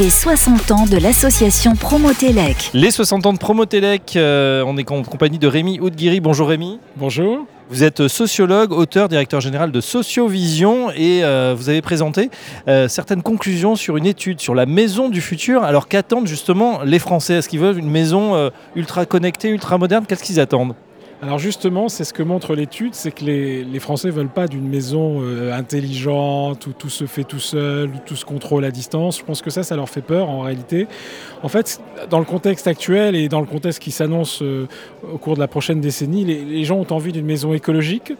Les 60 ans de l'association Promotelec. Les 60 ans de Promotelec, euh, on est en compagnie de Rémi Oudguiri. Bonjour Rémi. Bonjour. Vous êtes sociologue, auteur, directeur général de Sociovision et euh, vous avez présenté euh, certaines conclusions sur une étude sur la maison du futur. Alors qu'attendent justement les Français? Est-ce qu'ils veulent une maison ultra connectée, ultra moderne? Qu'est-ce qu'ils attendent? Alors justement, c'est ce que montre l'étude, c'est que les, Français ne veulent pas d'une maison euh, intelligente où tout se fait tout seul, où tout se contrôle à distance. Je pense que ça, ça leur fait peur en réalité. En fait, dans le contexte actuel et dans le contexte qui s'annonce euh, au cours de la prochaine décennie, les, gens ont envie d'une maison écologique.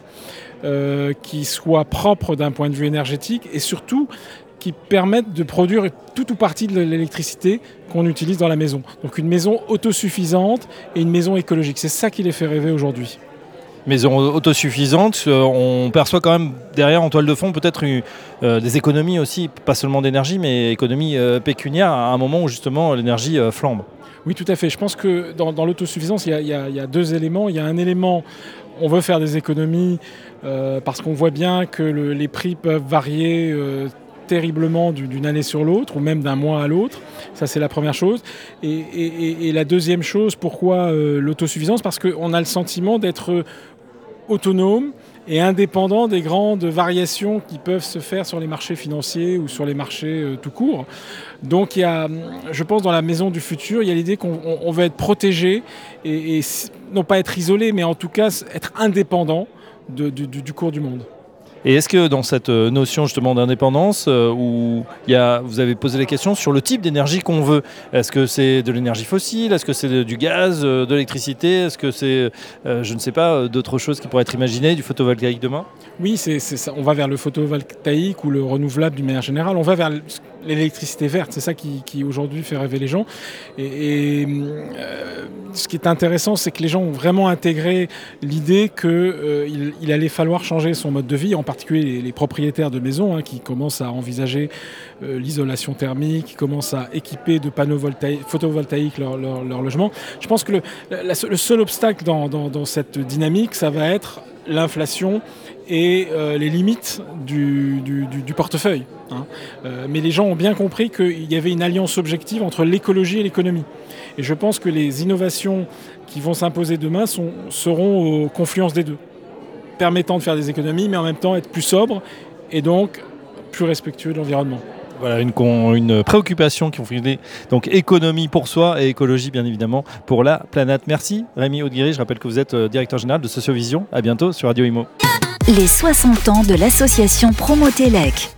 Euh, qui soit propre d'un point de vue énergétique et surtout qui permettent de produire tout ou partie de l'électricité qu'on utilise dans la maison. Donc une maison autosuffisante et une maison écologique. C'est ça qui les fait rêver aujourd'hui. Maison autosuffisante, euh, on perçoit quand même derrière en toile de fond peut-être euh, des économies aussi, pas seulement d'énergie, mais économies euh, pécuniaires à un moment où justement l'énergie flambe. Oui, tout à fait. Je pense que dans, l'autosuffisance, il, y, a deux éléments. Il y a un élément, on veut faire des économies parce qu'on voit bien que les prix peuvent varier terriblement d'une année sur l'autre, ou même d'un mois à l'autre. Ça, c'est la première chose. Et, la deuxième chose, pourquoi euh, l'autosuffisance? Parce qu'on a le sentiment d'être autonome et indépendant des grandes variations qui peuvent se faire sur les marchés financiers ou sur les marchés euh, tout court. Donc il y a, je pense, dans la maison du futur, il y a l'idée qu'on veut être protégé et, non pas être isolé, mais en tout cas être indépendant du cours du monde. Et est-ce que dans cette euh, notion justement d'indépendance, euh, où vous avez posé la question sur le type d'énergie qu'on veut, est-ce que c'est de l'énergie fossile, est-ce que c'est du gaz, euh, de l'électricité, est-ce que c'est, je ne sais pas, d'autres choses qui pourraient être imaginées, du photovoltaïque demain? Oui, c'est, ça. on va vers le photovoltaïque ou le renouvelable d'une manière générale, on va vers l'électricité verte, c'est ça qui, aujourd'hui fait rêver les gens. Et, ce qui est intéressant, c'est que les gens ont vraiment intégré l'idée qu'il il allait falloir changer son mode de vie, en particulier les, propriétaires de maisons hein, qui commencent à envisager euh, l'isolation thermique, qui commencent à équiper de panneaux photovoltaïques leur, logement. Je pense que le, seul obstacle dans, cette dynamique, ça va être l'inflation et euh, les limites du, portefeuille. Hein. Euh, mais les gens ont bien compris qu'il y avait une alliance objective entre l'écologie et l'économie. Et je pense que les innovations qui vont s'imposer demain seront aux confluences des deux permettant de faire des économies, mais en même temps être plus sobre et donc plus respectueux de l'environnement. Voilà une, préoccupation qui ont fait donc économie pour soi et écologie bien évidemment pour la planète. Merci Rémi Audeguiri, je rappelle que vous êtes euh, directeur général de Sociovision. À bientôt sur Radio Imo. Les 60 ans de l'association Promotelec.